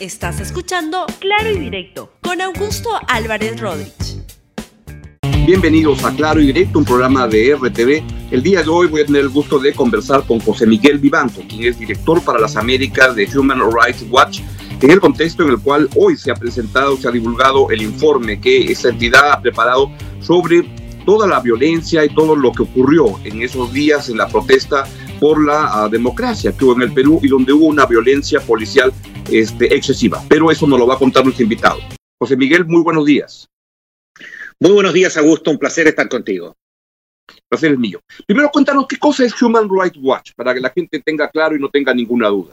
Estás escuchando Claro y Directo con Augusto Álvarez Rodríguez. Bienvenidos a Claro y Directo, un programa de RTV. El día de hoy voy a tener el gusto de conversar con José Miguel Vivanto, quien es director para las Américas de Human Rights Watch, en el contexto en el cual hoy se ha presentado, se ha divulgado el informe que esa entidad ha preparado sobre toda la violencia y todo lo que ocurrió en esos días en la protesta por la uh, democracia que hubo en el Perú y donde hubo una violencia policial este, excesiva. Pero eso nos lo va a contar nuestro invitado. José Miguel, muy buenos días. Muy buenos días, Augusto. Un placer estar contigo. Placer es mío. Primero, cuéntanos qué cosa es Human Rights Watch, para que la gente tenga claro y no tenga ninguna duda.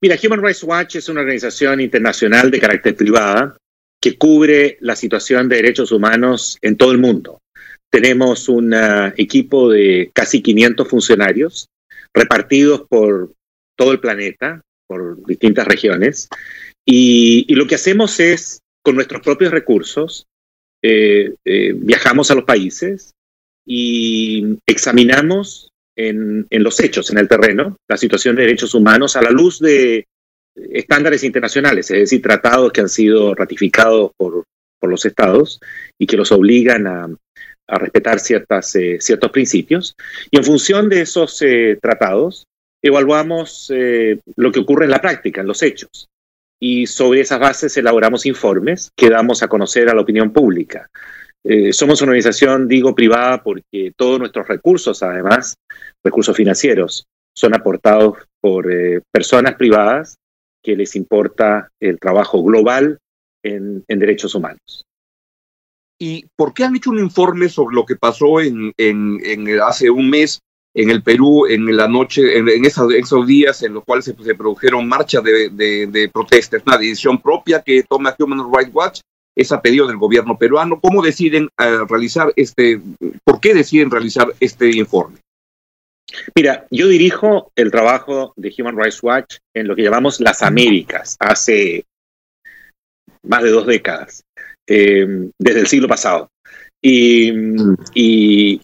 Mira, Human Rights Watch es una organización internacional de carácter privada que cubre la situación de derechos humanos en todo el mundo. Tenemos un uh, equipo de casi 500 funcionarios repartidos por todo el planeta, por distintas regiones, y, y lo que hacemos es, con nuestros propios recursos, eh, eh, viajamos a los países y examinamos en, en, los hechos, en el terreno, la situación de derechos humanos a la luz de estándares internacionales, es decir, tratados que han sido ratificados por, por los estados y que los obligan a, a respetar ciertas, eh, ciertos principios. Y en función de esos eh, tratados, evaluamos eh, lo que ocurre en la práctica, en los hechos. Y sobre esas bases elaboramos informes que damos a conocer a la opinión pública. Eh, somos una organización, digo, privada porque todos nuestros recursos, además, recursos financieros, son aportados por eh, personas privadas que les importa el trabajo global en, derechos humanos. ¿Y por qué han hecho un informe sobre lo que pasó en hace un mes en el Perú en la noche, en, esos, días en los cuales se, produjeron marchas de, de, de protestas, una decisión propia que toma Human Rights Watch, es a pedido del gobierno peruano. ¿Cómo deciden uh, realizar este, por qué deciden realizar este informe? Mira, yo dirijo el trabajo de Human Rights Watch en lo que llamamos las Américas, hace más de dos décadas, eh, desde el siglo pasado. Y,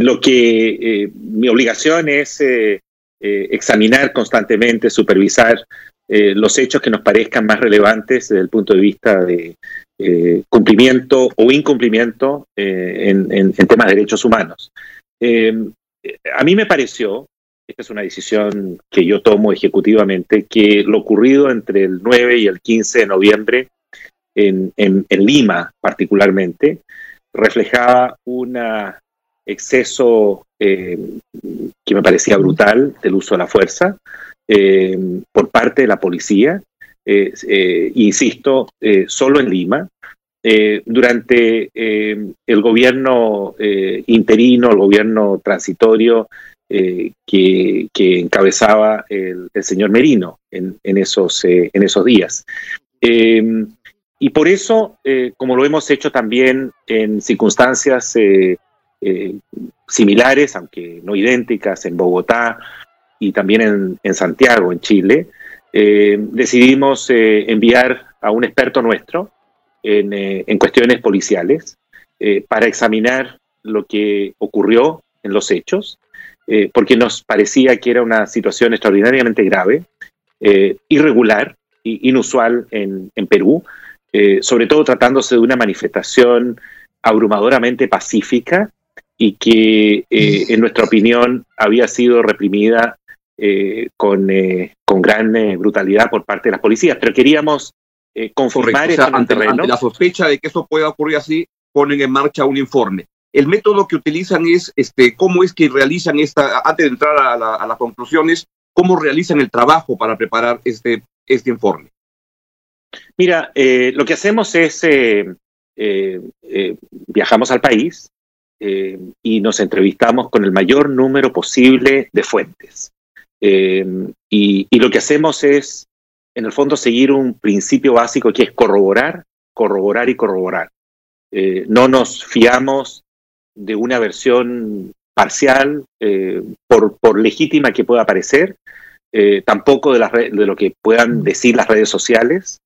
lo que eh, mi obligación es eh, eh, examinar constantemente, supervisar los hechos que nos parezcan más relevantes desde el punto de vista de cumplimiento o incumplimiento en, temas de derechos humanos. a mí me pareció, esta es una decisión que yo tomo ejecutivamente, que lo ocurrido entre el 9 y el 15 de noviembre en Lima particularmente, reflejaba un exceso eh, que me parecía brutal del uso de la fuerza eh, por parte de la policía, eh, insisto, solo en Lima. durante el gobierno interino, el gobierno transitorio que, encabezaba el, el, señor Merino en, en esos, en esos días. Y por eso, eh, como lo hemos hecho también en circunstancias eh, eh, similares, aunque no idénticas, en Bogotá y también en, Santiago, en Chile, decidimos enviar a un experto nuestro en, cuestiones policiales para examinar lo que ocurrió en los hechos, porque nos parecía que era una situación extraordinariamente grave, irregular, inusual en, en Perú, eh, sobre todo tratándose de una manifestación abrumadoramente pacífica y que, eh, en nuestra opinión, había sido reprimida eh, con, con, gran brutalidad por parte de las policías. Pero queríamos confirmar o sea, ante, ante, la sospecha de que eso pueda ocurrir así, ponen en marcha un informe. El método que utilizan es, este, cómo es que realizan esta, antes de entrar a, la, a las conclusiones, cómo realizan el trabajo para preparar este, este informe. Mira, eh, lo que hacemos es, eh, eh, eh viajamos al país y nos entrevistamos con el mayor número posible de fuentes. Y, lo que hacemos es, en el fondo, seguir un principio básico que es corroborar, corroborar y corroborar. no nos fiamos de una versión parcial, por, legítima que pueda parecer, tampoco de, de lo que puedan decir las redes sociales,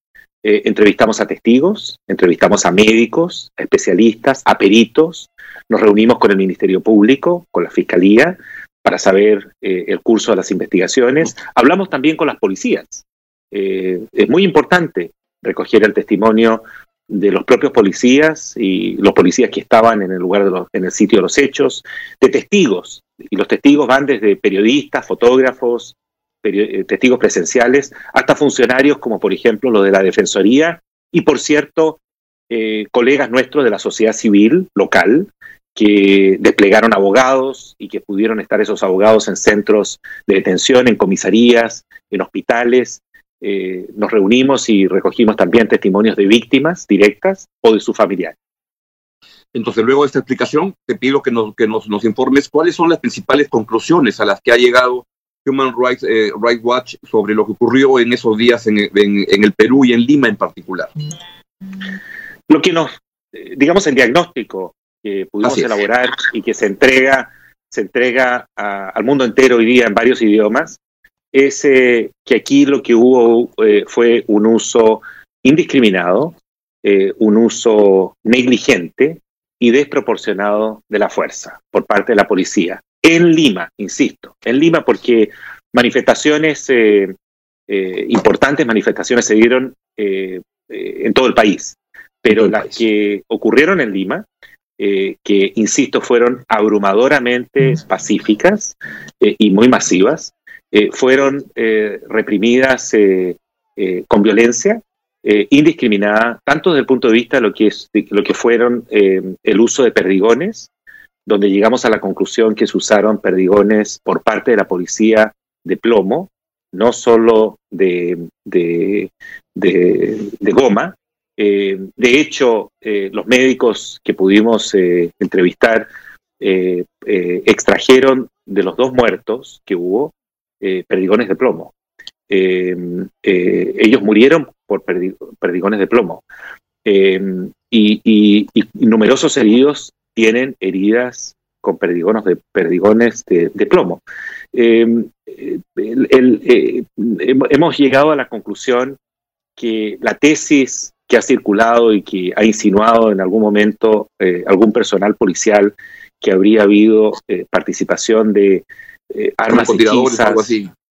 eh, entrevistamos a testigos, entrevistamos a médicos, a especialistas, a peritos, nos reunimos con el Ministerio Público, con la Fiscalía, para saber eh, el curso de las investigaciones. Hablamos también con las policías. es muy importante recoger el testimonio de los propios policías y los policías que estaban en el lugar de los, en el sitio de los hechos, de testigos. Y los testigos van desde periodistas, fotógrafos, eh, testigos presenciales, hasta funcionarios como por ejemplo los de la Defensoría y por cierto, eh, colegas nuestros de la sociedad civil local que desplegaron abogados y que pudieron estar esos abogados en centros de detención, en comisarías, en hospitales, eh, nos reunimos y recogimos también testimonios de víctimas directas o de sus familiares. Entonces, luego de esta explicación, te pido que nos informes cuáles son las principales conclusiones a las que ha llegado Human Rights, eh, Watch sobre lo que ocurrió en esos días en, en, el Perú y en Lima en particular. Lo que nos, eh, digamos, el diagnóstico que pudimos elaborar y que se entrega, se entrega al mundo entero hoy día en varios idiomas, es eh, que aquí lo que hubo eh, fue un uso indiscriminado, un uso negligente y desproporcionado de la fuerza por parte de la policía. En Lima, insisto, en Lima porque manifestaciones, importantes manifestaciones se dieron en todo el país, pero las que ocurrieron en Lima que, insisto, fueron abrumadoramente pacíficas y muy masivas, eh, fueron eh, reprimidas eh, con violencia indiscriminada, tanto desde el punto de vista de lo que, es, lo que fueron el uso de perdigones, donde llegamos a la conclusión que se usaron perdigones por parte de la policía de plomo, no solo de, de, goma. de hecho, los médicos que pudimos entrevistar extrajeron de los dos muertos que hubo, eh, perdigones de plomo. Eh, eh, ellos murieron por perdigones de plomo. Y, numerosos heridos tienen heridas con perdigones de, perdigones de, plomo. hemos llegado a la conclusión que la tesis que ha circulado y que ha insinuado en algún momento algún personal policial que habría habido participación de eh, armas hechizas,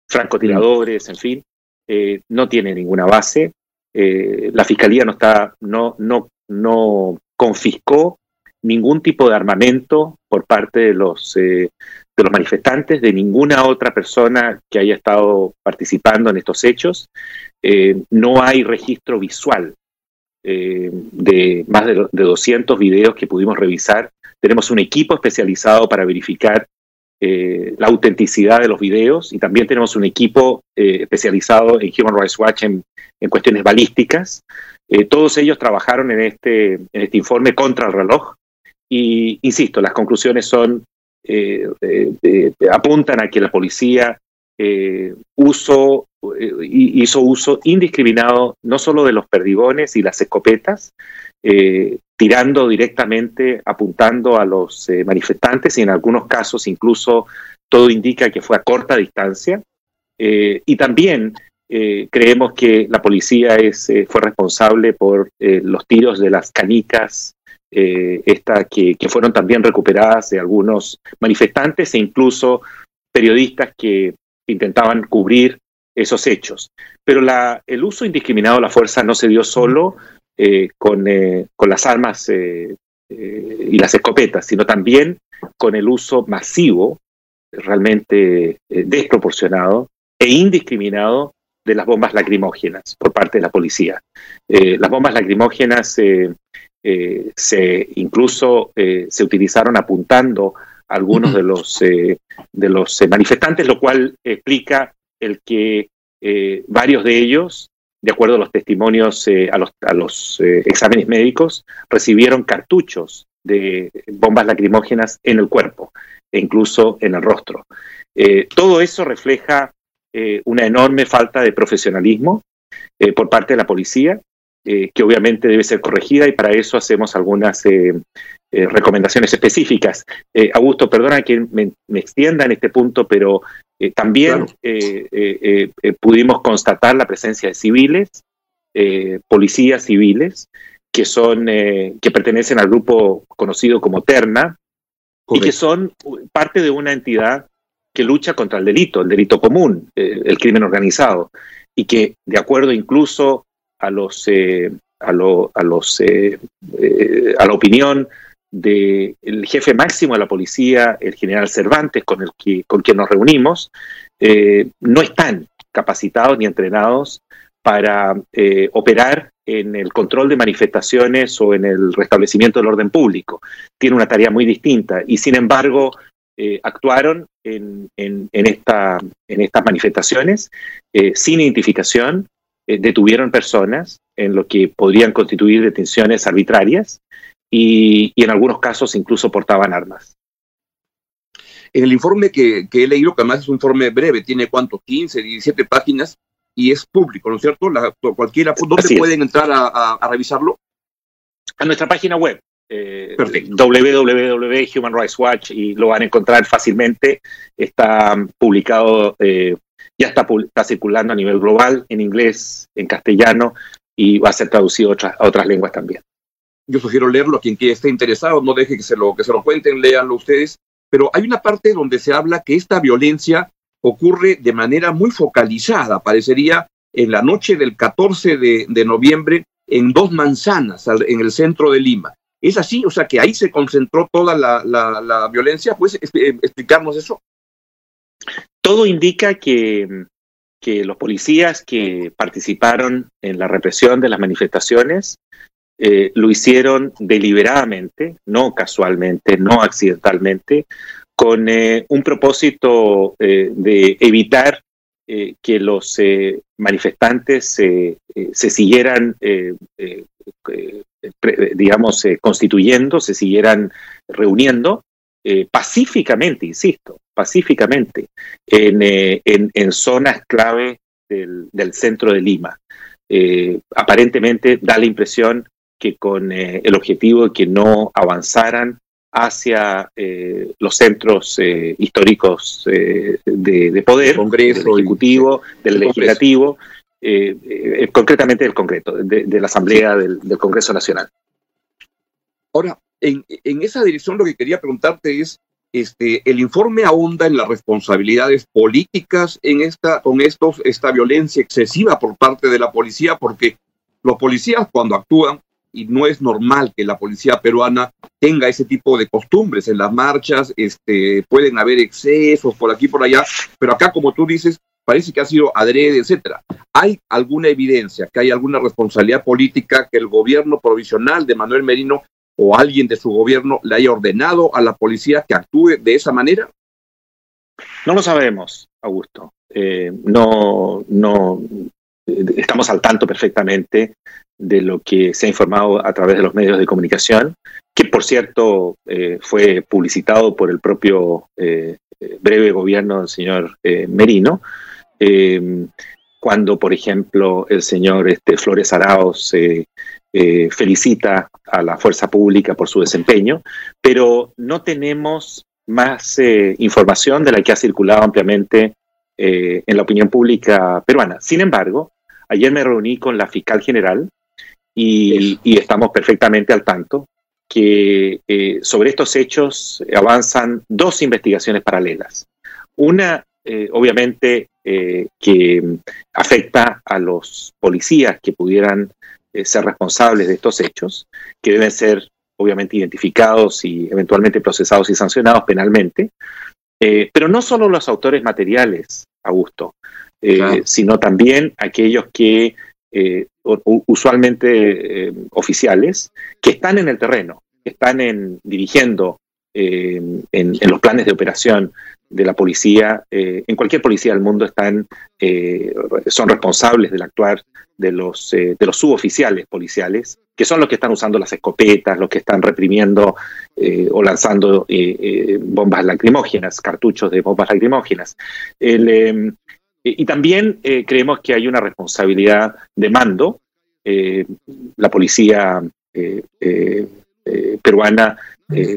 francotiradores, en fin, eh, no tiene ninguna base. Eh, la fiscalía no está, no, no, no confiscó ningún tipo de armamento por parte de los, de los manifestantes, de ninguna otra persona que haya estado participando en estos hechos. no hay registro visual de más de, de 200 videos que pudimos revisar. Tenemos un equipo especializado para verificar eh, la autenticidad de los videos y también tenemos un equipo eh, especializado en Human Rights Watch en, cuestiones balísticas. Eh, todos ellos trabajaron en este, en este informe contra el reloj y, insisto, las conclusiones son, apuntan a que la policía uso, hizo uso indiscriminado no solo de los perdigones y las escopetas, tirando directamente, apuntando a los eh, manifestantes y en algunos casos incluso todo indica que fue a corta distancia. Eh, y también eh, creemos que la policía es, fue responsable por los tiros de las canicas esta, que, fueron también recuperadas de algunos manifestantes e incluso periodistas que intentaban cubrir esos hechos. Pero el uso indiscriminado de la fuerza no se dio solo eh, con, eh, con, las armas eh, y las escopetas, sino también con el uso masivo, realmente desproporcionado e indiscriminado de las bombas lacrimógenas por parte de la policía. las bombas lacrimógenas se incluso se utilizaron apuntando a algunos de los, de los manifestantes, lo cual explica el que varios de ellos de acuerdo a los testimonios, eh, a los, a los eh, exámenes médicos, recibieron cartuchos de bombas lacrimógenas en el cuerpo e incluso en el rostro. Eh, todo eso refleja una enorme falta de profesionalismo por parte de la policía, que obviamente debe ser corregida y para eso hacemos algunas recomendaciones específicas. Augusto, perdona que me, me, extienda en este punto, pero eh, también eh, eh, pudimos constatar la presencia de civiles, policías civiles, que son que pertenecen al grupo conocido como Terna y que son parte de una entidad que lucha contra el delito, el delito común, el crimen organizado. y que de acuerdo incluso a los a, lo, a los a la opinión del jefe máximo de la policía, el general Cervantes, con el que con quien nos reunimos, no están capacitados ni entrenados para operar en el control de manifestaciones o en el restablecimiento del orden público. Tiene una tarea muy distinta y sin embargo eh, actuaron en, en, esta, en, estas manifestaciones eh, sin identificación, eh, detuvieron personas en lo que podrían constituir detenciones arbitrarias y, y, en algunos casos incluso portaban armas. En el informe que, que he leído, que además es un informe breve, tiene cuánto, 15, 17 páginas, y es público, ¿no es cierto? La, cualquiera, ¿dónde pueden entrar a, revisarlo? A nuestra página web, eh, www Human Rights Watch y lo van a encontrar fácilmente. Está publicado, eh, ya está, está, circulando a nivel global, en inglés, en castellano y va a ser traducido a otras, lenguas también. Yo sugiero leerlo a quien esté interesado, no deje que se, lo, que se lo cuenten, léanlo ustedes. Pero hay una parte donde se habla que esta violencia ocurre de manera muy focalizada, parecería en la noche del 14 de, noviembre en dos manzanas en el centro de Lima. ¿Es así? O sea, que ahí se concentró toda la, violencia. ¿Puedes eh, explicarnos eso? Todo indica que, los policías que participaron en la represión de las manifestaciones eh, lo hicieron deliberadamente, no casualmente, no accidentalmente, con eh, un propósito eh, de evitar que los manifestantes se siguieran, digamos, constituyendo, se siguieran reuniendo pacíficamente, insisto, pacíficamente, en, zonas clave del, del, centro de Lima. aparentemente da la impresión que con el objetivo de que no avanzaran hacia eh, los centros eh, históricos eh, de, poder, Congreso, del Ejecutivo, del Legislativo, concretamente del Congreso, de, la Asamblea del, Congreso Nacional. Ahora, en, esa dirección lo que quería preguntarte es, este, el informe ahonda en las responsabilidades políticas en esta, con estos, esta violencia excesiva por parte de la policía, porque los policías cuando actúan y no es normal que la policía peruana tenga ese tipo de costumbres en las marchas, este, pueden haber excesos por aquí por allá, pero acá como tú dices, parece que ha sido adrede, etcétera. ¿Hay alguna evidencia que hay alguna responsabilidad política que el gobierno provisional de Manuel Merino o alguien de su gobierno le haya ordenado a la policía que actúe de esa manera? No lo sabemos, Augusto. Eh, no, no, estamos al tanto perfectamente de lo que se ha informado a través de los medios de comunicación, que por cierto eh, fue publicitado por el propio eh, breve gobierno del señor eh, Merino, cuando por ejemplo el señor este, Flores Araos felicita a la fuerza pública por su desempeño, pero no tenemos más información de la que ha circulado ampliamente en la opinión pública peruana. Sin embargo, ayer me reuní con la fiscal general y, estamos perfectamente al tanto que eh, sobre estos hechos avanzan dos investigaciones paralelas. Una, eh, obviamente, eh, que afecta a los policías que pudieran ser responsables de estos hechos, que deben ser, obviamente, identificados y eventualmente procesados y sancionados penalmente, pero no solo los autores materiales, Augusto, sino también aquellos que usualmente eh, oficiales, que están en el terreno, que están en, dirigiendo eh, en, los planes de operación de la policía, eh, en cualquier policía del mundo están, son responsables del actuar de los, de los suboficiales policiales, que son los que están usando las escopetas, los que están reprimiendo o lanzando bombas lacrimógenas, cartuchos de bombas lacrimógenas. y también creemos que hay una responsabilidad de mando eh, la policía eh, eh, peruana,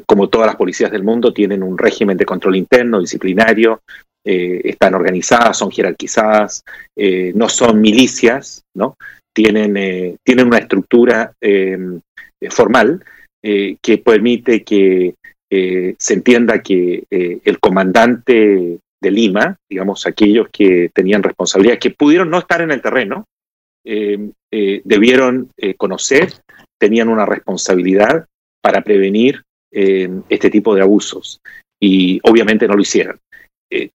como todas las policías del mundo, tienen un régimen de control interno, disciplinario, están organizadas, son jerarquizadas, no son milicias, ¿no? Tienen, tienen una estructura formal que permite que se entienda que el comandante de Lima, digamos, aquellos que tenían responsabilidad, que pudieron no estar en el terreno, eh, eh, debieron eh, conocer, tenían una responsabilidad para prevenir este tipo de abusos y obviamente no lo hicieron.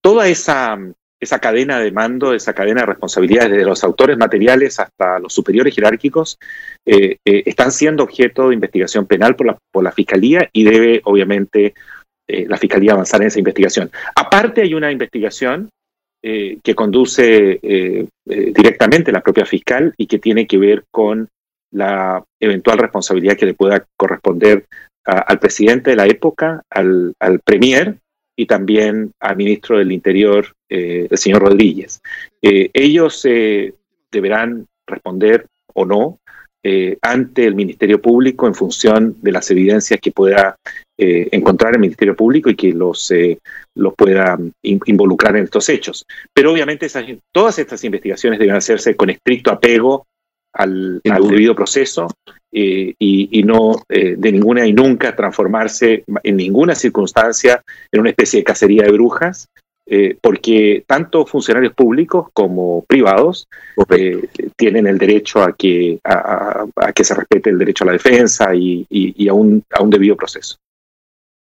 toda esa, esa cadena de mando, esa cadena de responsabilidades, desde los autores materiales hasta los superiores jerárquicos, están siendo objeto de investigación penal por la, por la Fiscalía y debe obviamente la Fiscalía avanzar en esa investigación. Aparte hay una investigación eh, que conduce eh, eh, directamente la propia fiscal y que tiene que ver con la eventual responsabilidad que le pueda corresponder al presidente de la época, al, premier y también al ministro del Interior, el señor Rodríguez. ellos deberán responder o no ante el Ministerio Público en función de las evidencias que pueda eh, encontrar el Ministerio Público y que los, eh, los pueda involucrar en estos hechos. Pero obviamente todas estas investigaciones deben hacerse con estricto apego al, debido proceso eh, y, no de ninguna y nunca transformarse en ninguna circunstancia en una especie de cacería de brujas, porque tanto funcionarios públicos como privados tienen el derecho a que, a, que se respete el derecho a la defensa y, y a, un, a un debido proceso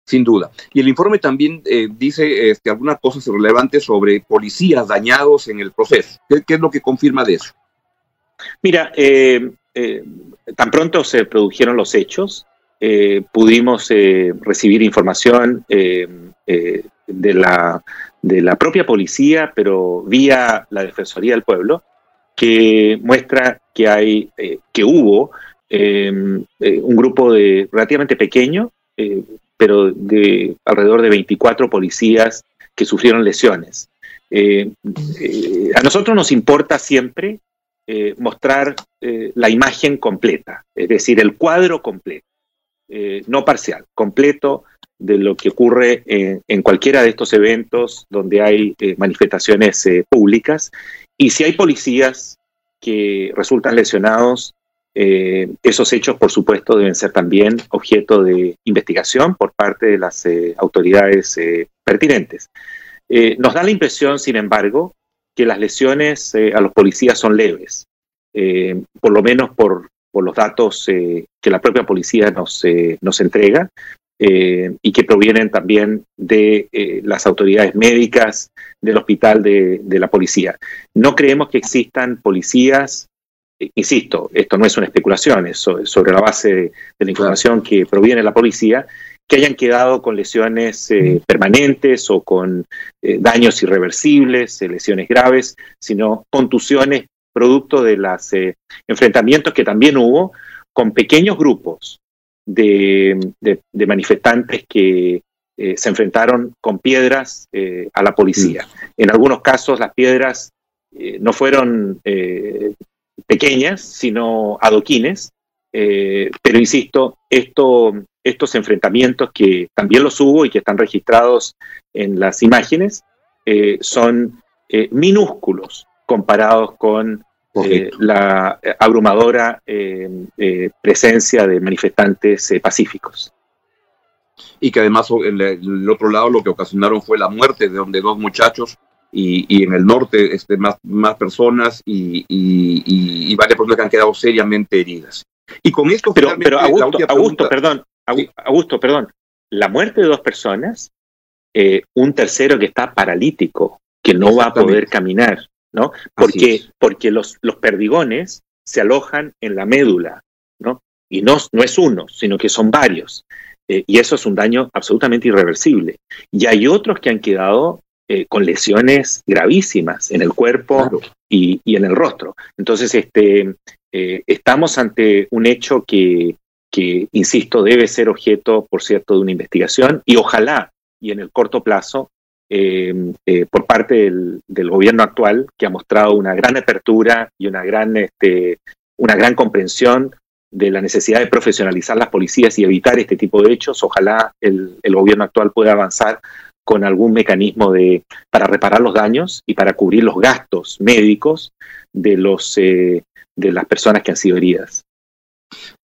sin duda. Y el informe también eh, dice este, algunas cosas relevantes sobre policías dañados en el proceso. ¿Qué, es lo que confirma de eso? Mira, eh, eh, tan pronto se produjeron los hechos, pudimos recibir información de, la, de la propia policía, pero vía la Defensoría del Pueblo, que muestra que hay, que hubo un grupo de relativamente pequeño, pero de alrededor de 24 policías que sufrieron lesiones. Eh, eh, a nosotros nos importa siempre eh, mostrar la imagen completa, es decir, el cuadro completo, no parcial, completo de lo que ocurre en, cualquiera de estos eventos donde hay manifestaciones públicas. Y si hay policías que resultan lesionados, eh, esos hechos, por supuesto, deben ser también objeto de investigación por parte de las eh, autoridades eh, pertinentes. nos da la impresión, sin embargo, que las lesiones a los policías son leves, por lo menos por, los datos que la propia policía nos, nos entrega y que provienen también de las autoridades médicas del hospital de, de la policía. No creemos que existan policías insisto, esto no es una especulación, es sobre la base de, la información que proviene de la policía, que hayan quedado con lesiones eh, permanentes o con eh, daños irreversibles, eh, lesiones graves, sino contusiones producto de los enfrentamientos que también hubo con pequeños grupos de, manifestantes que se enfrentaron con piedras a la policía. En algunos casos las piedras no fueron pequeñas, sino adoquines. Eh, pero insisto, esto, estos enfrentamientos que también los hubo y que están registrados en las imágenes eh, son eh, minúsculos comparados con la abrumadora presencia de manifestantes pacíficos y que además en el, otro lado lo que ocasionaron fue la muerte de, de dos muchachos y, en el norte este, más, más personas y, y, varias personas que han quedado seriamente heridas. Y con esto, pero, pero Augusto, perdón, Augusto, perdón, la muerte de dos personas, eh, un tercero que está paralítico, que no va a poder caminar, ¿no? Porque, porque los, los perdigones se alojan en la médula, ¿no? Y no, no es uno, sino que son varios. Eh, y eso es un daño absolutamente irreversible. Y hay otros que han quedado eh, con lesiones gravísimas en el cuerpo y, en el rostro. Entonces, este, eh, estamos ante un hecho que, insisto, debe ser objeto, por cierto, de una investigación y ojalá, y en el corto plazo, em, eh, por parte del, del, gobierno actual, que ha mostrado una gran apertura y una gran, este, una gran comprensión de la necesidad de profesionalizar las policías y evitar este tipo de hechos, ojalá el, el gobierno actual pueda avanzar con algún mecanismo de, para reparar los daños y para cubrir los gastos médicos de, los, eh, de las personas que han sido heridas.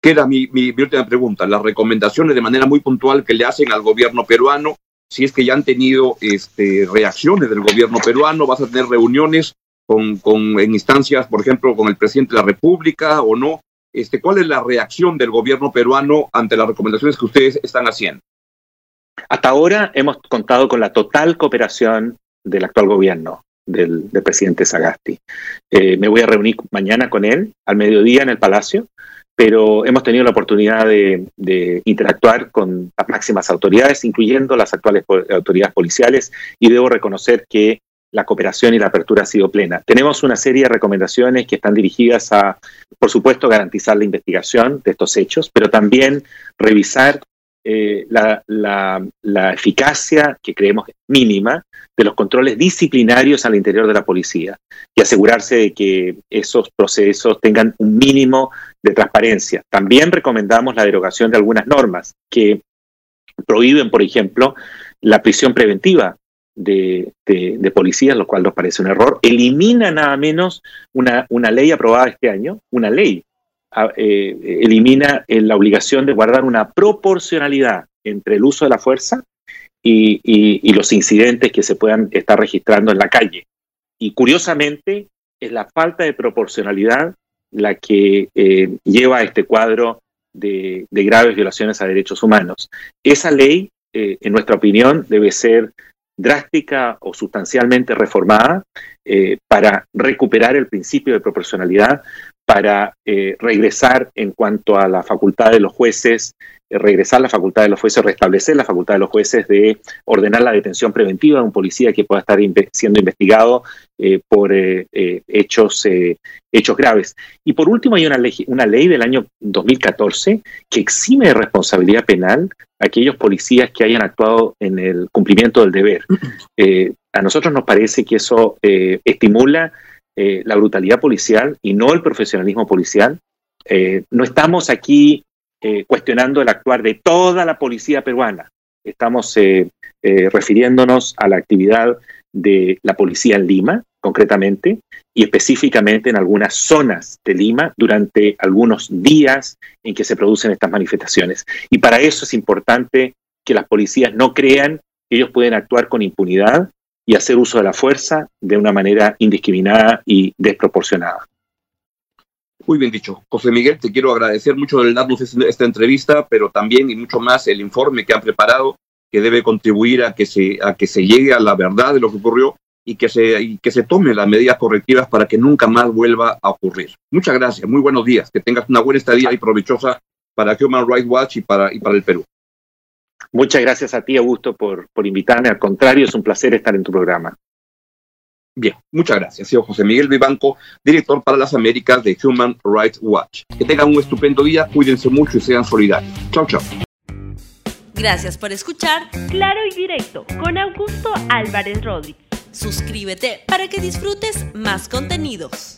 Queda mi, mi, última pregunta. Las recomendaciones de manera muy puntual que le hacen al gobierno peruano si es que ya han tenido este, reacciones del gobierno peruano, vas a tener reuniones con, con, en instancias, por ejemplo, con el presidente de la República o no. Este, ¿Cuál es la reacción del gobierno peruano ante las recomendaciones que ustedes están haciendo? Hasta ahora hemos contado con la total cooperación del actual gobierno, del, presidente Sagasti. Eh, me voy a reunir mañana con él al mediodía en el Palacio pero hemos tenido la oportunidad de, de, interactuar con las máximas autoridades, incluyendo las actuales autoridades policiales, y debo reconocer que la cooperación y la apertura ha sido plena. Tenemos una serie de recomendaciones que están dirigidas a, por supuesto, garantizar la investigación de estos hechos, pero también revisar eh, la, la, la, eficacia, que creemos mínima, de los controles disciplinarios al interior de la policía y asegurarse de que esos procesos tengan un mínimo de transparencia. También recomendamos la derogación de algunas normas que prohíben, por ejemplo, la prisión preventiva de, de, policías, lo cual nos parece un error. Elimina nada menos una, una ley aprobada este año, una ley eh, elimina eh, la obligación de guardar una proporcionalidad entre el uso de la fuerza y, los incidentes que se puedan estar registrando en la calle. Y curiosamente, es la falta de proporcionalidad la que eh, lleva a este cuadro de, graves violaciones a derechos humanos. Esa ley, en nuestra opinión, debe ser drástica o sustancialmente reformada para recuperar el principio de proporcionalidad, para eh, regresar en cuanto a la facultad de los jueces, eh, regresar la facultad de los jueces, restablecer la facultad de los jueces de ordenar la detención preventiva de un policía que pueda estar inve siendo investigado eh, por eh, hechos, hechos graves. Y por último, hay una ley, una ley del año 2014 que exime de responsabilidad penal a aquellos policías que hayan actuado en el cumplimiento del deber. a nosotros nos parece que eso estimula eh, la brutalidad policial y no el profesionalismo policial. Eh, no estamos aquí eh, cuestionando el actuar de toda la policía peruana. Estamos refiriéndonos a la actividad de la policía en Lima, concretamente, y específicamente en algunas zonas de Lima durante algunos días en que se producen estas manifestaciones. Y para eso es importante que las policías no crean que ellos pueden actuar con impunidad y hacer uso de la fuerza de una manera indiscriminada y desproporcionada. Muy bien dicho. José Miguel, te quiero agradecer mucho el darnos esta entrevista, pero también y mucho más el informe que han preparado, que debe contribuir a que se, a que se llegue a la verdad de lo que ocurrió y que se, y que se tomen las medidas correctivas para que nunca más vuelva a ocurrir. Muchas gracias, muy buenos días, que tengas una buena estadía y provechosa para Human Rights Watch y para, y para el Perú. Muchas gracias a ti, Augusto, por, por invitarme. Al contrario, es un placer estar en tu programa. Bien, muchas gracias. Soy José Miguel Vivanco, director para las Américas de Human Rights Watch. Que tengan un estupendo día, cuídense mucho y sean solidarios. Chao, chao. Gracias por escuchar Claro y Directo con Augusto Álvarez Rodríguez. Suscríbete para que disfrutes más contenidos.